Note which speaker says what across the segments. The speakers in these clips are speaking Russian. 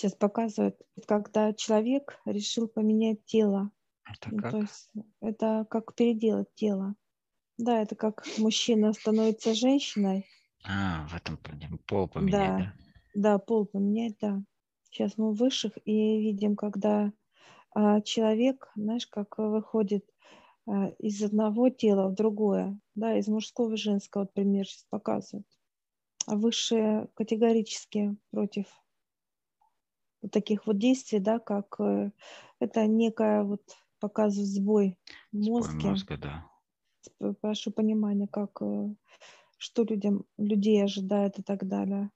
Speaker 1: Сейчас показывают, когда человек решил поменять тело.
Speaker 2: Это
Speaker 1: Ну,
Speaker 2: как?
Speaker 1: то есть это как переделать тело. Да, это как мужчина становится женщиной.
Speaker 2: А, в этом. Пол поменять,
Speaker 1: Да,
Speaker 2: да?
Speaker 1: да, пол поменять, да. Сейчас мы в высших и видим, когда а, человек, знаешь, как выходит а, из одного тела в другое, да, из мужского в женское, вот пример сейчас показывают. А высшие категорически против вот таких вот действий, да, как э, это некая вот показывает сбой в
Speaker 2: Сбой
Speaker 1: мозге.
Speaker 2: мозга, да.
Speaker 1: Прошу понимания, как э, что людям людей ожидает и так далее.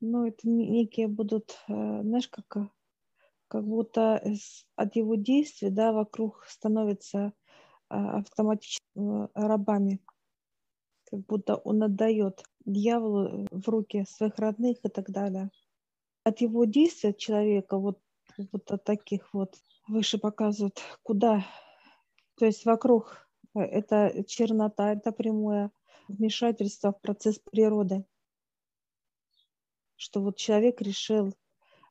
Speaker 1: Ну, это не- некие будут, э, знаешь, как, как будто от его действий, да, вокруг становятся автоматически рабами, как будто он отдает дьяволу в руки своих родных и так далее. От его действия человека, вот, вот от таких вот, выше показывают, куда, то есть вокруг э, это чернота, это прямое вмешательство в процесс природы, что вот человек решил,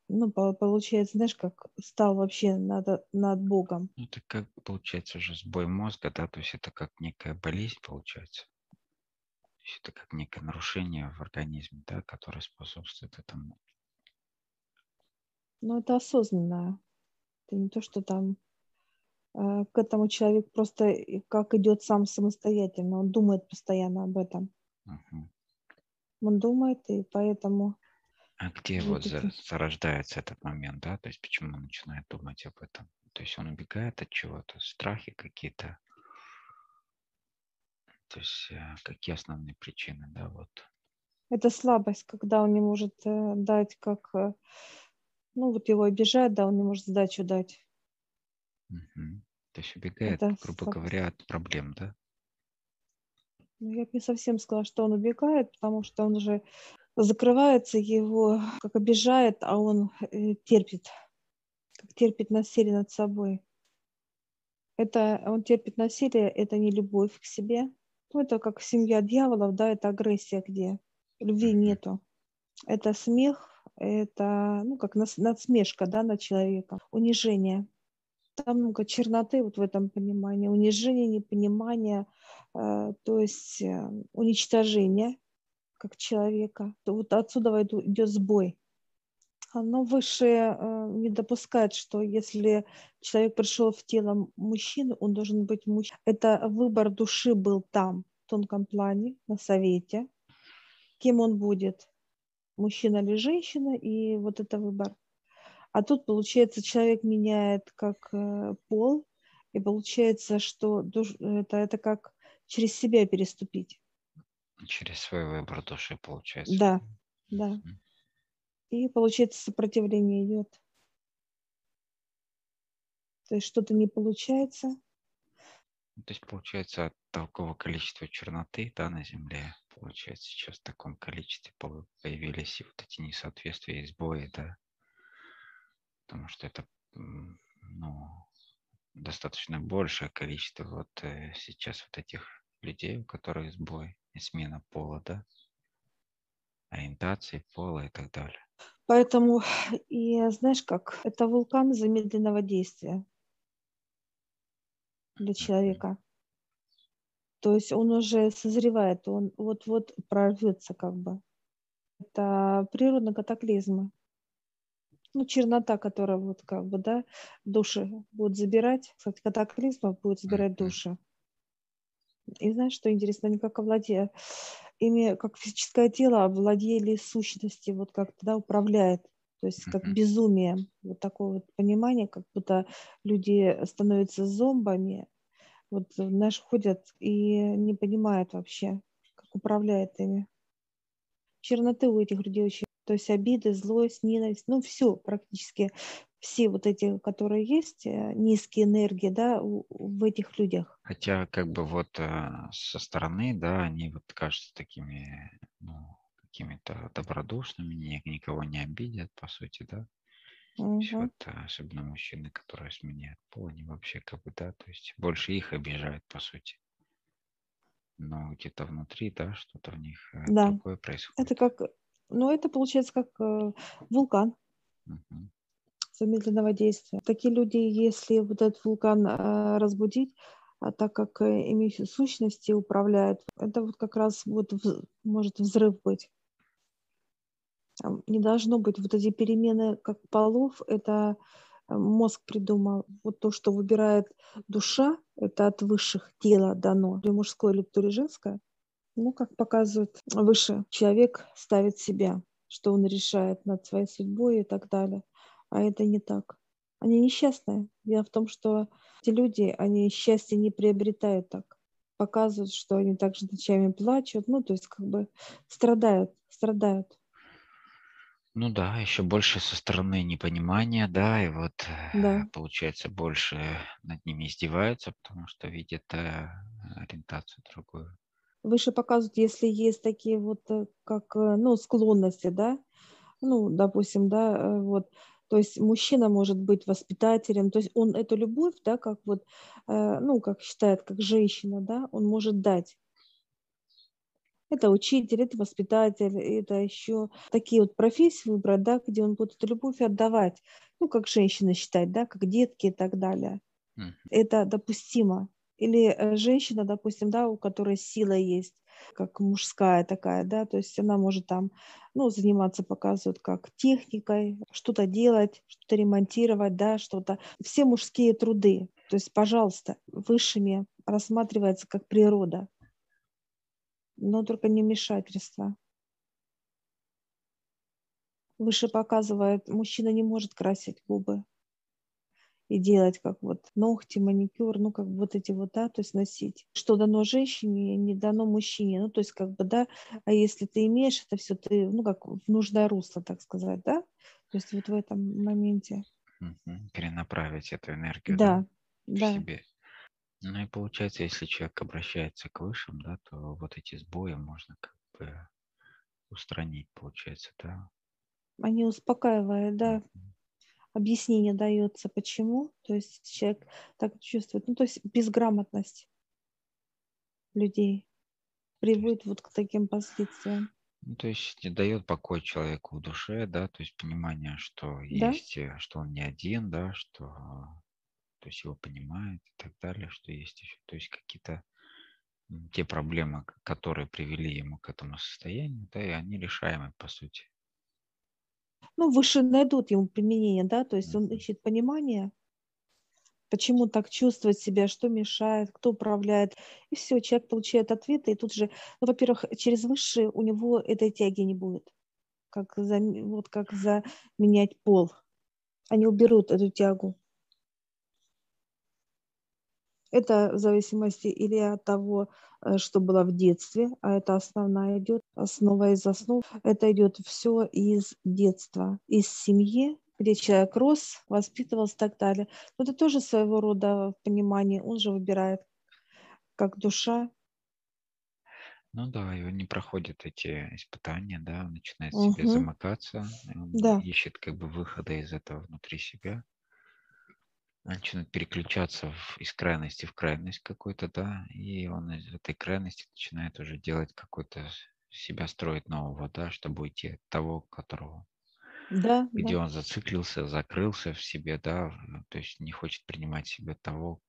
Speaker 1: ну, по- получается, знаешь, как стал вообще над, над Богом.
Speaker 2: Ну, Это как получается уже сбой мозга, да, то есть это как некая болезнь получается. То есть это как некое нарушение в организме, да, которое способствует этому.
Speaker 1: Но это осознанно. Это не то, что там э, к этому человек просто как идет сам самостоятельно. Он думает постоянно об этом.
Speaker 2: Мгм.
Speaker 1: Он думает, и поэтому
Speaker 2: А где
Speaker 1: Вот
Speaker 2: за- зарождается этот момент, да, то есть почему он начинает думать об этом? То есть он убегает от чего-то, страхи какие-то. То есть э, какие основные причины, да, вот.
Speaker 1: это слабость, когда он не может э, дать, как, ну вот его обижают, да, он не может сдачу дать.
Speaker 2: Мгм. То есть убегает,
Speaker 1: Это
Speaker 2: грубо
Speaker 1: слабость.
Speaker 2: говоря, от проблем, да?
Speaker 1: Ну, я бы не совсем сказала, что он убегает, потому что он уже закрывается, его как обижает, а он э, терпит, как терпит насилие над собой. Это он терпит насилие, это не любовь к себе. Ну, это как семья дьяволов, да, это агрессия, где любви нету. Это смех, это, ну, как надсмешка, да, на человека, унижение. Там много черноты вот в этом понимании, унижение, непонимание, э, то есть э, уничтожение как человека. Вот отсюда идет сбой. Оно высшее э, не допускает, что если человек пришел в тело мужчины, он должен быть мужчиной. Это выбор души был там, в тонком плане, на совете. Кем он будет, мужчина или женщина, и вот это выбор. А тут, получается, человек меняет как э, пол, и получается, что душ- это, это как через себя переступить.
Speaker 2: Через свой выбор души, получается.
Speaker 1: Да, да. И получается, сопротивление идет. То есть что-то не получается.
Speaker 2: То есть, получается, от такого количества черноты, да, на Земле, получается, сейчас в таком количестве по- появились и вот эти несоответствия и сбои, да, потому что это, ну, достаточно большее количество вот э, сейчас вот этих людей, у которых сбой и смена пола, да, ориентации пола и так далее.
Speaker 1: Поэтому, и знаешь как, это вулкан замедленного действия для человека. То есть он уже созревает, он вот-вот прорвется как бы. Это природные катаклизмы. Ну, чернота, которая вот как бы, да, души будет забирать, кстати, катаклизма будет забирать души. И знаешь, что интересно, они как овладеют, ими как физическое тело овладели сущности, вот как тогда управляет, то есть как безумие, вот такое вот понимание, как будто люди становятся зомбами, вот, знаешь, ходят и не понимают вообще, как управляет ими. Черноты у этих людей очень, то есть обиды, злость, ненависть, ну все практически, все вот эти, которые есть, э, низкие энергии, да, в этих людях.
Speaker 2: Хотя, как бы вот э, со стороны, да, они вот кажутся такими, ну, какими-то добродушными, ни- никого не обидят, по сути, да.
Speaker 1: Мгм.
Speaker 2: вот э, особенно мужчины, которые сменяют пол, они вообще как бы, да, то есть больше их обижают, по сути. Но где-то внутри, да, что-то у них э,
Speaker 1: Да.
Speaker 2: другое происходит.
Speaker 1: Это как Но это получается как э, вулкан
Speaker 2: Мгм.
Speaker 1: замедленного действия. Такие люди, если вот этот вулкан э, разбудить, а так как э, ими сущности управляют, это вот как раз вот вз- может взрыв быть. Не должно быть вот эти перемены как полов, это э, мозг придумал. Вот то, что выбирает душа, это от высших тела дано, или мужское, или то ли женское. Ну, как показывает выше, человек ставит себя, что он решает над своей судьбой и так далее. А это не так. Они несчастные. Дело в том, что эти люди, они счастье не приобретают так. Показывают, что они также ночами плачут, ну, то есть как бы страдают, страдают.
Speaker 2: Ну да, еще больше со стороны непонимания, да, и вот э,
Speaker 1: Да.
Speaker 2: получается больше над ними издеваются, потому что видят э, ориентацию другую.
Speaker 1: Выше показывают, если есть такие вот, э, как, э, ну, склонности, да, ну, допустим, да, э, вот, то есть мужчина может быть воспитателем, то есть он эту любовь, да, как вот, э, ну, как считает, как женщина, да, он может дать. Это учитель, это воспитатель, это еще такие вот профессии выбрать, да, где он будет любовь отдавать, ну, как женщина считать, да, как детки и так далее.
Speaker 2: Мгм.
Speaker 1: Это допустимо. Или э, женщина, допустим, да, у которой сила есть, как мужская такая, да, то есть она может там, ну, заниматься, показывают, как техникой, что-то делать, что-то ремонтировать, да, что-то. Все мужские труды. То есть, пожалуйста, высшими рассматривается как природа, но только не вмешательство. Выше показывает, мужчина не может красить губы и делать как вот ногти, маникюр, ну как вот эти вот, да, то есть носить. Что дано женщине, не дано мужчине. Ну то есть как бы, да, а если ты имеешь это все, ты, ну как в нужное русло, так сказать, да? То есть вот в этом моменте.
Speaker 2: Перенаправить эту энергию, да,
Speaker 1: Да,
Speaker 2: в
Speaker 1: да.
Speaker 2: себе. Ну и получается, если человек обращается к высшим, да, то вот эти сбои можно как бы устранить, получается, да.
Speaker 1: Они успокаивают, да,
Speaker 2: Мгм.
Speaker 1: объяснение дается, почему. То есть человек так чувствует. Ну то есть безграмотность людей приводит вот к таким последствиям.
Speaker 2: ну, то есть дает покой человеку в душе, да, то есть понимание, что
Speaker 1: Да?
Speaker 2: есть, э, что он не один, да, что то есть его понимает и так далее, что есть еще, то есть какие-то те проблемы, которые привели ему к этому состоянию, да, и они решаемы, по сути.
Speaker 1: Ну, выше найдут ему применение, да, то есть он ищет понимание, почему так чувствовать себя, что мешает, кто управляет. И все, человек получает ответы, и тут же, ну, во-первых, через высшие у него этой тяги не будет, как за, вот как заменять пол. Они уберут эту тягу. Это в зависимости или от того, э, что было в детстве, а это основная идет, основа из основ. Это идет все из детства, из семьи, где человек рос, воспитывался и так далее. Но это тоже своего рода понимание. Он же выбирает как душа.
Speaker 2: Ну да, и он не проходит эти испытания, да, он начинает в себе замыкаться, он
Speaker 1: Да,
Speaker 2: ищет как бы выхода из этого внутри себя, начинает переключаться в- из крайности в крайность какой-то, да, и он из этой крайности начинает уже делать какой-то себя строить нового, да, чтобы уйти от того, которого,
Speaker 1: да,
Speaker 2: где
Speaker 1: да.
Speaker 2: он зациклился, закрылся в себе, да, в- то есть не хочет принимать себя того,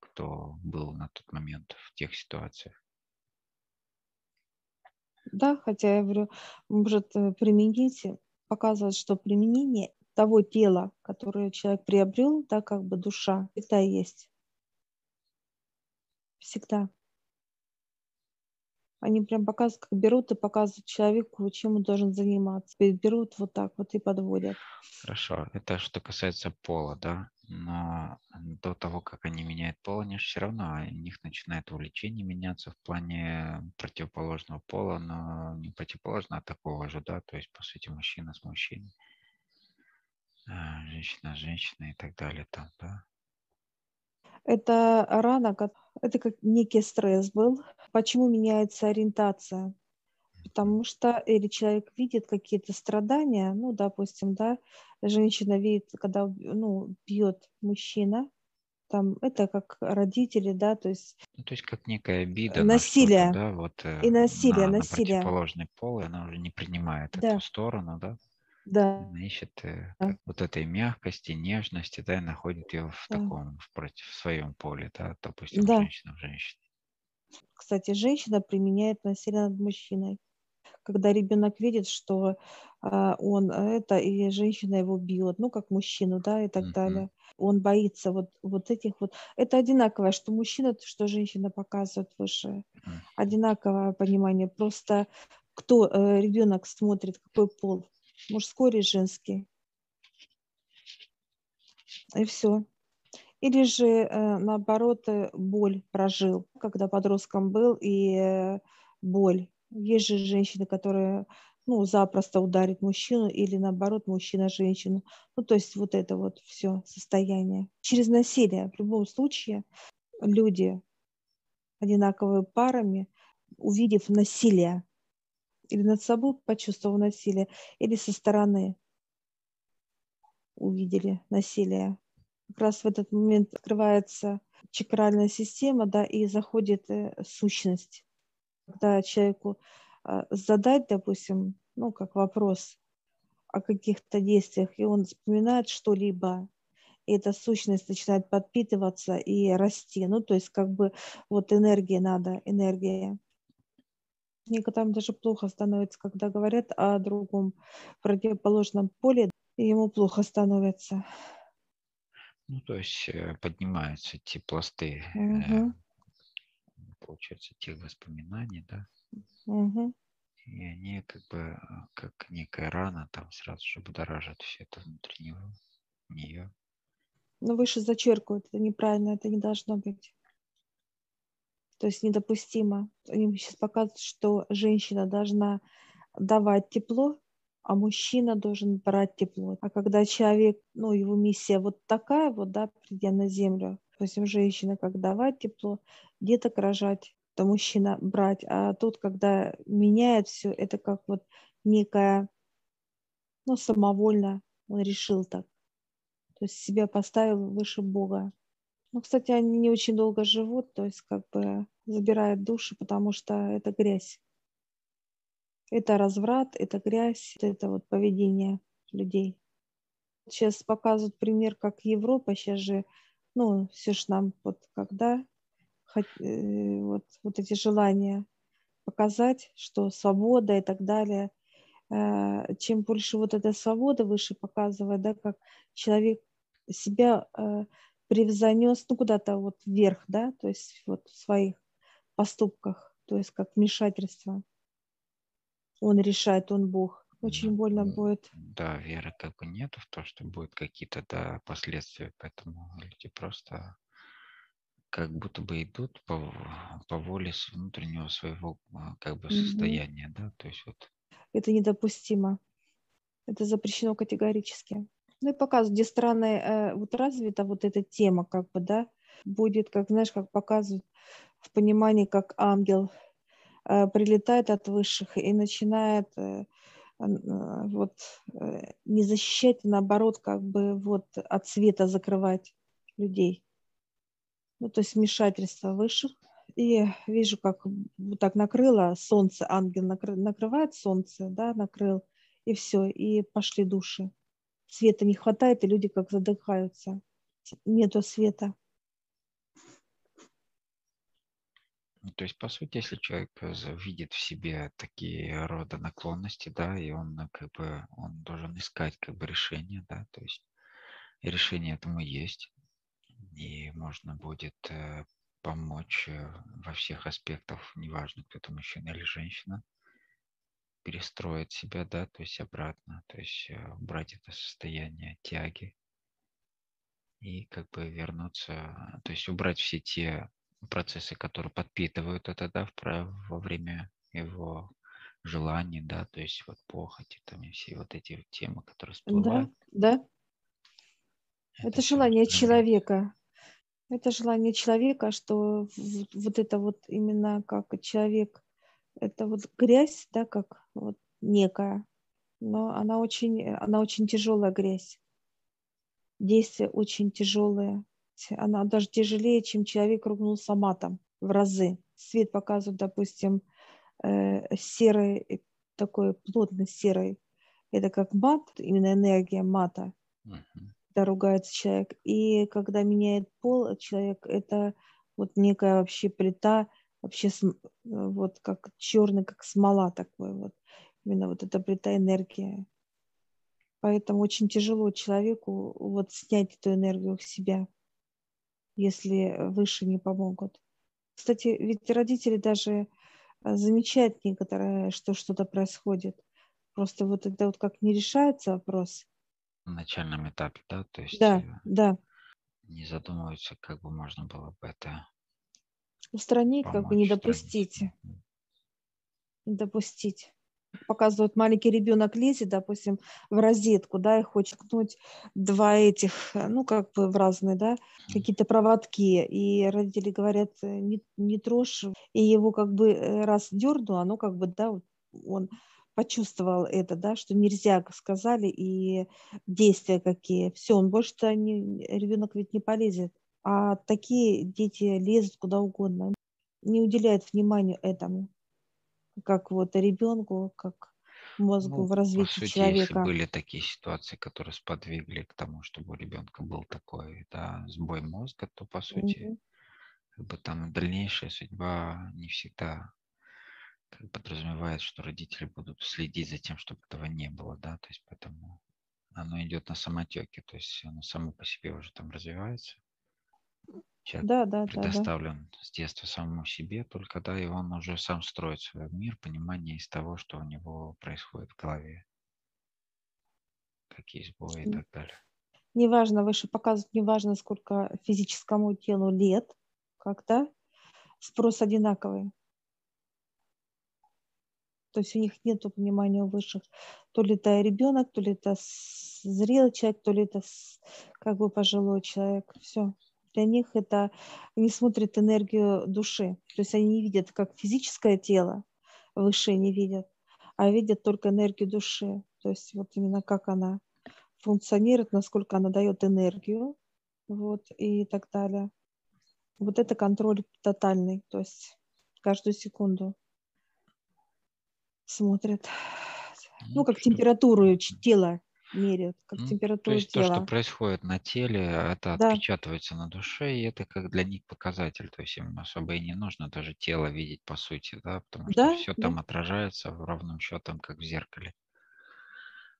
Speaker 2: кто был на тот момент в тех ситуациях.
Speaker 1: Да, хотя я говорю, может э, применить, показывает, что применение того тела, которое человек приобрел, да, как бы душа, всегда есть. Всегда. Они прям показывают, как берут и показывают человеку, чем он должен заниматься. Берут вот так вот и подводят.
Speaker 2: Хорошо, это что касается пола, да, но до того, как они меняют пол, они же все равно, у них начинает увлечение меняться в плане противоположного пола, но не противоположного, а такого же, да, то есть, по сути, мужчина с мужчиной, а, женщина с женщиной и так далее там, да.
Speaker 1: Это рана, это как некий стресс был. Почему меняется ориентация? Потому что или человек видит какие-то страдания, ну, допустим, да, женщина видит, когда ну, бьет мужчина, там это как родители, да, то есть...
Speaker 2: Ну, то есть как некая обида
Speaker 1: насилие.
Speaker 2: на да, вот
Speaker 1: э, и насилие,
Speaker 2: на,
Speaker 1: насилие.
Speaker 2: на противоположный пол, и она уже не принимает да. эту сторону, да?
Speaker 1: Да.
Speaker 2: Она ищет э, да. вот этой мягкости, нежности, да, и находит ее в да. таком, в, против, в своем поле, да, допустим, да. женщина в женщине.
Speaker 1: Кстати, женщина применяет насилие над мужчиной когда ребенок видит, что а, он это, и женщина его бьет, ну, как мужчину, да, и так mm-hmm. далее. Он боится вот, вот этих вот. Это одинаковое, что мужчина, что женщина показывает выше. Mm-hmm. Одинаковое понимание. Просто кто э, ребенок смотрит, какой пол, мужской или женский. И все. Или же, э, наоборот, э, боль прожил, когда подростком был, и э, боль есть же женщины, которые ну, запросто ударит мужчину или наоборот мужчина женщину. Ну, то есть вот это вот все состояние. Через насилие в любом случае люди одинаковые парами, увидев насилие, или над собой почувствовав насилие, или со стороны увидели насилие. Как раз в этот момент открывается чакральная система, да, и заходит э, сущность когда человеку а, задать, допустим, ну, как вопрос о каких-то действиях, и он вспоминает что-либо, и эта сущность начинает подпитываться и расти. Ну, то есть как бы вот энергия надо, энергия. Некоторым даже плохо становится, когда говорят о другом противоположном поле, и ему плохо становится.
Speaker 2: Ну, то есть э, поднимаются те пласты угу получается, тех воспоминаний, да,
Speaker 1: угу.
Speaker 2: и они как бы как некая рана там сразу же будоражат все это внутри него, нее.
Speaker 1: Но выше зачеркивают, это неправильно, это не должно быть. То есть недопустимо. Они сейчас показывают, что женщина должна давать тепло, а мужчина должен брать тепло. А когда человек, ну, его миссия вот такая вот, да, придя на землю, допустим, женщина как давать тепло, деток рожать, то мужчина брать. А тут, когда меняет все, это как вот некая, ну, самовольно он решил так. То есть себя поставил выше Бога. Ну, кстати, они не очень долго живут, то есть как бы забирают души, потому что это грязь. Это разврат, это грязь, это вот поведение людей. Сейчас показывают пример, как Европа, сейчас же ну, все ж нам вот когда э, вот, вот эти желания показать, что свобода и так далее, э, чем больше вот эта свобода выше показывает, да, как человек себя э, превзонес, ну, куда-то вот вверх, да, то есть вот в своих поступках, то есть как вмешательство. Он решает, он Бог. Очень больно будет.
Speaker 2: Да, веры как бы нету в то, что будут какие-то да, последствия, поэтому люди просто как будто бы идут по, по воле внутреннего своего а, как бы состояния, mm-hmm. да, то есть вот.
Speaker 1: Это недопустимо. Это запрещено категорически. Ну и показывают, где страны э, вот развита вот эта тема, как бы, да, будет, как, знаешь, как показывают в понимании, как ангел э, прилетает от высших и начинает э, а, вот э, не защищать, а наоборот, как бы вот от света закрывать людей. Ну, то есть вмешательство высших. И вижу, как вот так накрыло солнце, ангел накры, накрывает солнце, да, накрыл, и все, и пошли души. Света не хватает, и люди как задыхаются. Нету света.
Speaker 2: Ну, то есть, по сути, если человек э, видит в себе такие рода наклонности, да, и он э, как бы он должен искать как бы решение, да, то есть решение этому есть, и можно будет э, помочь во всех аспектах, неважно, кто это мужчина или женщина, перестроить себя, да, то есть обратно, то есть э, убрать это состояние тяги и как бы вернуться, то есть убрать все те процессы, которые подпитывают это, да, во время его желаний, да, то есть вот похоти, там и все вот эти темы, которые всплывают.
Speaker 1: Да, да. Это, это желание человека. Это желание человека, что вот это вот именно как человек, это вот грязь, да, как вот некая, но она очень, она очень тяжелая грязь. Действия очень тяжелые, она даже тяжелее, чем человек ругнулся матом в разы. Свет показывает, допустим, э, серый, такой плотно серый. Это как мат, именно энергия мата, uh-huh. когда ругается человек. И когда меняет пол человек, это вот некая вообще плита, вообще вот как черный, как смола такой вот. Именно вот эта плита энергия. Поэтому очень тяжело человеку вот снять эту энергию в себя, если выше не помогут. Кстати, ведь родители даже а, замечают некоторые, что что-то происходит. Просто вот это вот как не решается вопрос.
Speaker 2: На начальном этапе, да? То есть
Speaker 1: да, э, да.
Speaker 2: не задумываются, как бы можно было бы это
Speaker 1: устранить, помочь, как бы не допустить. Не допустить показывают, маленький ребенок лезет, допустим, в розетку, да, и хочет ткнуть два этих, э, ну, как бы в разные, да, какие-то проводки, и родители говорят, э, не, не трожь, и его как бы э, раз дернуло, оно как бы, да, он почувствовал это, да, что нельзя, сказали, и действия какие. Все, он больше-то не, ребенок ведь не полезет. А такие дети лезут куда угодно, не уделяют внимания этому как вот ребенку, как мозгу ну, в развитии
Speaker 2: по сути,
Speaker 1: человека.
Speaker 2: Если были такие ситуации, которые сподвигли к тому, чтобы у ребенка был такой да, сбой мозга, то по сути, mm-hmm. как бы там дальнейшая судьба не всегда как подразумевает, что родители будут следить за тем, чтобы этого не было, да, то есть поэтому оно идет на самотеке, то есть оно само по себе уже там развивается. Человек да, да, предоставлен да, да. с детства самому себе, только да, и он уже сам строит свой мир, понимание из того, что у него происходит в голове. Какие сбои и так далее.
Speaker 1: Неважно, выше показывают, неважно, сколько физическому телу лет, когда спрос одинаковый. То есть у них нет понимания высших. То ли это ребенок, то ли это зрелый человек, то ли это как бы пожилой человек. Все для них это, они смотрят энергию души. То есть они не видят как физическое тело, выше не видят, а видят только энергию души. То есть вот именно как она функционирует, насколько она дает энергию, вот, и так далее. Вот это контроль тотальный, то есть каждую секунду смотрят. Ну, как температуру тела меряют, как
Speaker 2: Ну,
Speaker 1: температуру
Speaker 2: то есть то, что
Speaker 1: тела.
Speaker 2: происходит на теле, это
Speaker 1: Да,
Speaker 2: отпечатывается на душе, и это как для них показатель. То есть им особо и не нужно даже тело видеть по сути, да, потому что
Speaker 1: да,
Speaker 2: все
Speaker 1: да,
Speaker 2: там отражается в равном счетом, как в зеркале.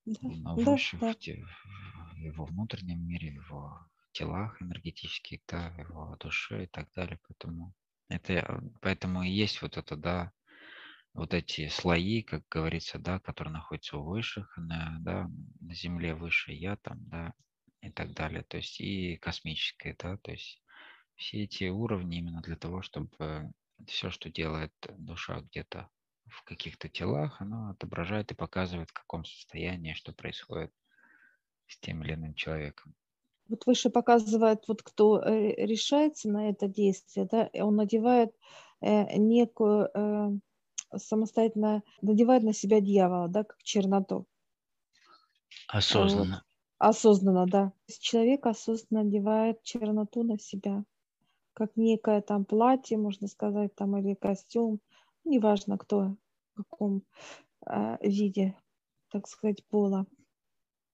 Speaker 1: да,
Speaker 2: Но
Speaker 1: да,
Speaker 2: выше
Speaker 1: да.
Speaker 2: в, те- в его внутреннем мире, в его телах энергетических, да, в его душе и так далее. Поэтому это, э, поэтому и есть вот это, да, вот эти слои, как говорится, да, которые находятся у высших, на, да, на Земле выше я там, да, и так далее. То есть и космическое, да, то есть все эти уровни именно для того, чтобы все, что делает душа где-то в каких-то телах, оно отображает и показывает, в каком состоянии, что происходит с тем или иным человеком.
Speaker 1: Вот выше показывает, вот кто э, решается на это действие, да, он надевает э, некую э, самостоятельно надевает на себя дьявола, да, как черноту.
Speaker 2: Осознанно.
Speaker 1: Вот. Осознанно, да. Человек осознанно надевает черноту на себя, как некое там платье, можно сказать, там или костюм, неважно кто, в каком э, виде, так сказать, пола.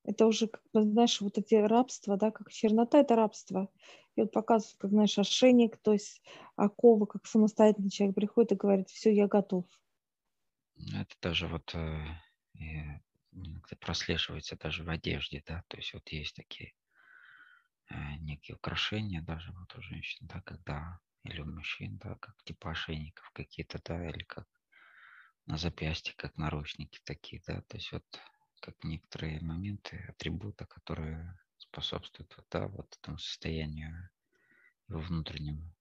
Speaker 1: Это уже, как бы, знаешь, вот эти рабства, да, как чернота – это рабство. И вот показывают, как, знаешь, ошейник, то есть оковы, как самостоятельный человек приходит и говорит, все, я готов.
Speaker 2: Это даже вот э, прослеживается даже в одежде, да, то есть вот есть такие э, некие украшения даже вот у женщин, да, когда или у мужчин, да, как типа ошейников какие-то, да, или как на запястье, как наручники такие, да, то есть вот как некоторые моменты, атрибута, которые способствуют, да, вот этому состоянию его внутреннему.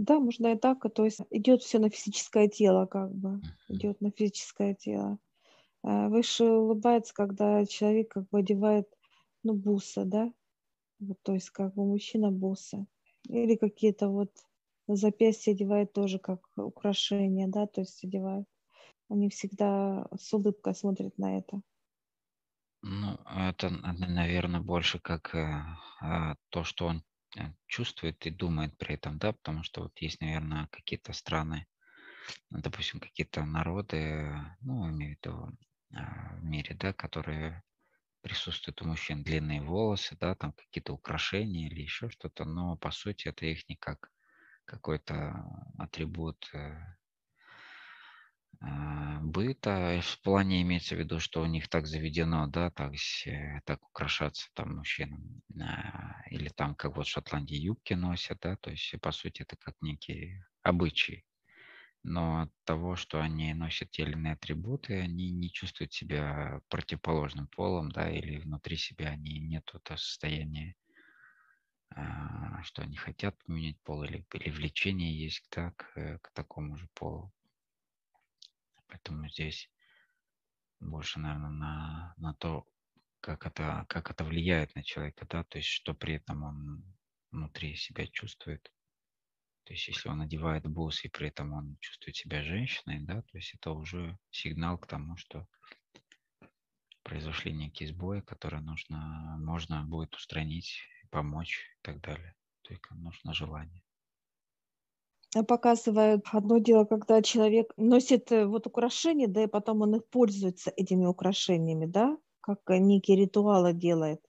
Speaker 1: Да, можно и так. То есть идет все на физическое тело, как бы. Идет на физическое тело. Э, выше улыбается, когда человек как бы одевает, ну, бусы, да? Вот, то есть как бы мужчина бусы. Или какие-то вот на запястье одевает тоже как украшение, да, то есть одевает. Они всегда с улыбкой смотрят на это.
Speaker 2: Ну, это, наверное, больше как э, а, то, что он чувствует и думает при этом, да, потому что вот есть, наверное, какие-то страны, допустим, какие-то народы, ну, имею в виду а, в мире, да, которые присутствуют у мужчин длинные волосы, да, там какие-то украшения или еще что-то, но по сути это их не как какой-то атрибут э, быта. В плане имеется в виду, что у них так заведено, да, так, так украшаться там мужчинам. А, или там, как вот в Шотландии юбки носят, да, то есть по сути это как некие обычаи. Но от того, что они носят те или иные атрибуты, они не чувствуют себя противоположным полом, да, или внутри себя они нет этого состояния, а, что они хотят поменять пол, или, или влечение есть да, к, э, к такому же полу. Поэтому здесь больше, наверное, на, на то, как это, как это влияет на человека, да, то есть что при этом он внутри себя чувствует. То есть если он одевает бусы и при этом он чувствует себя женщиной, да, то есть это уже сигнал к тому, что произошли некие сбои, которые нужно, можно будет устранить, помочь и так далее. Только нужно желание
Speaker 1: показывают одно дело, когда человек носит э, вот украшения, да, и потом он их пользуется этими украшениями, да, как э, некие ритуалы делает.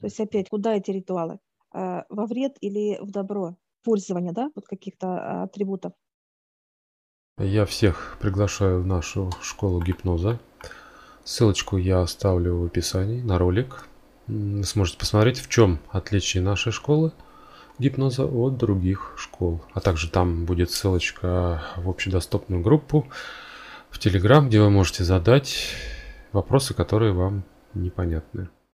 Speaker 1: То есть опять, куда эти ритуалы? А, во вред или в добро? Пользование, да, вот каких-то а, атрибутов.
Speaker 3: Я всех приглашаю в нашу школу гипноза. Ссылочку я оставлю в описании на ролик. Вы сможете посмотреть, в чем отличие нашей школы – гипноза от других школ. А также там будет ссылочка в общедоступную группу в Telegram, где вы можете задать вопросы, которые вам непонятны.